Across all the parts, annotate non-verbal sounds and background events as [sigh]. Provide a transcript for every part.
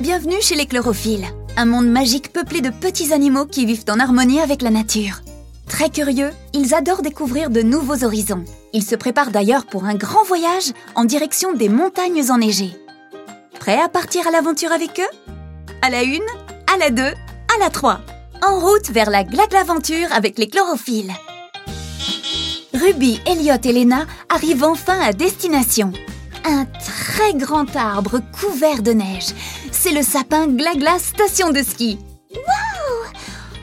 Bienvenue chez les chlorophyles, un monde magique peuplé de petits animaux qui vivent en harmonie avec la nature. Très curieux, ils adorent découvrir de nouveaux horizons. Ils se préparent d'ailleurs pour un grand voyage en direction des montagnes enneigées. Prêts à partir à l'aventure avec eux? À la une, à la deux, à la trois. En route vers la glaglaventure avec les chlorophyles. Ruby, Elliot et Lena arrivent enfin à destination. Un très grand arbre couvert de neige. C'est le sapin Glagla station de ski. Waouh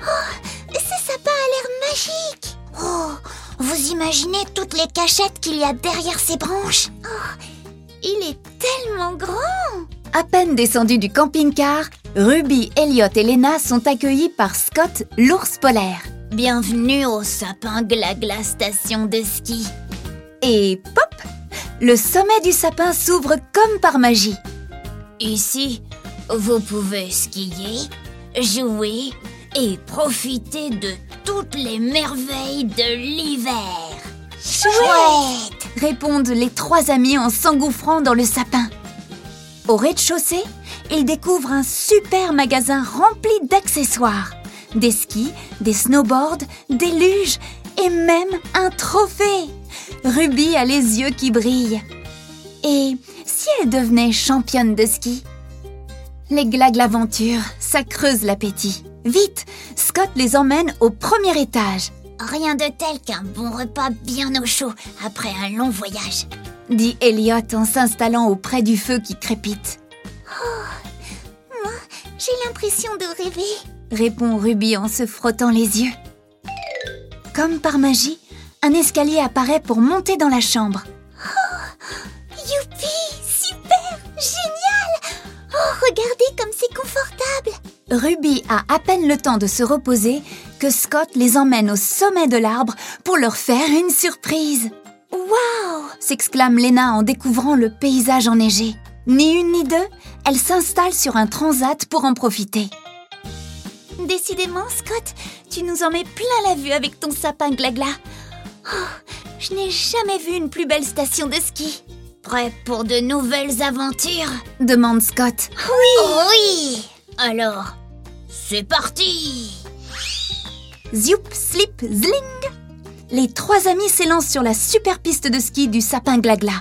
oh, Ce sapin a l'air magique Oh Vous imaginez toutes les cachettes qu'il y a derrière ses branches? Oh Il est tellement grand À peine descendus du camping-car, Ruby, Elliot et Lena sont accueillis par Scott, l'ours polaire. Bienvenue au sapin Glagla station de ski. Et pop Le sommet du sapin s'ouvre comme par magie. Ici, vous pouvez skier, jouer et profiter de toutes les merveilles de l'hiver. Chouette répondent les trois amis en s'engouffrant dans le sapin. Au rez-de-chaussée, ils découvrent un super magasin rempli d'accessoires. Des skis, des snowboards, des luges et même un trophée. Ruby a les yeux qui brillent. Et si elle devenait championne de ski? Les glagues l'aventure, ça creuse l'appétit. Vite, Scott les emmène au premier étage, Rien de tel qu'un bon repas bien au chaud après un long voyage. dit Elliot en s'installant auprès du feu qui crépite. Moi, j'ai l'impression de rêver. répond Ruby en se frottant les yeux. Comme par magie, un escalier apparaît pour monter dans la chambre. Ruby a à peine le temps de se reposer que Scott les emmène au sommet de l'arbre pour leur faire une surprise. Waouh s'exclame Lena en découvrant le paysage enneigé. Ni une ni deux, elle s'installe sur un transat pour en profiter. Décidément, Scott, tu nous en mets plein la vue avec ton sapin glagla. Oh, je n'ai jamais vu une plus belle station de ski. Prêt pour de nouvelles aventures? Demande Scott. Oui Oui Alors, c'est parti Zioup, slip, zling Les trois amis s'élancent sur la super piste de ski du sapin glagla,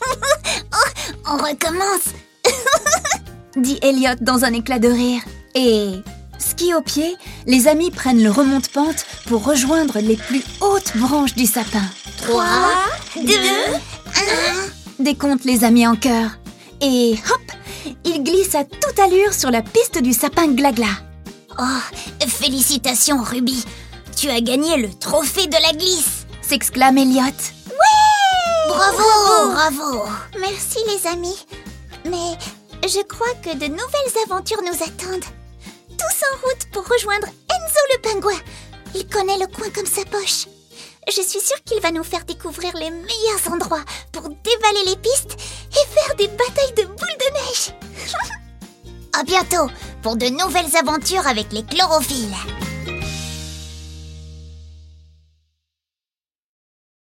[laughs] On recommence [laughs] dit Elliot dans un éclat de rire. Et, ski au pied, les amis prennent le remonte-pente pour rejoindre les plus hautes branches du sapin. 3, 2, 1 Décompte les amis en chœur. Et hop Ils glissent à toute allure sur la piste du sapin glagla. Oh, félicitations Ruby Tu as gagné le trophée de la glisse S'exclame Elliot. Bravo Bravo Merci les amis. Mais je crois que de nouvelles aventures nous attendent. Tous en route pour rejoindre Enzo le pingouin. Il connaît le coin comme sa poche. Je suis sûre qu'il va nous faire découvrir les meilleurs endroits pour dévaler les pistes et faire des batailles de boules de neige. [laughs] à bientôt pour de nouvelles aventures avec les chlorophylles.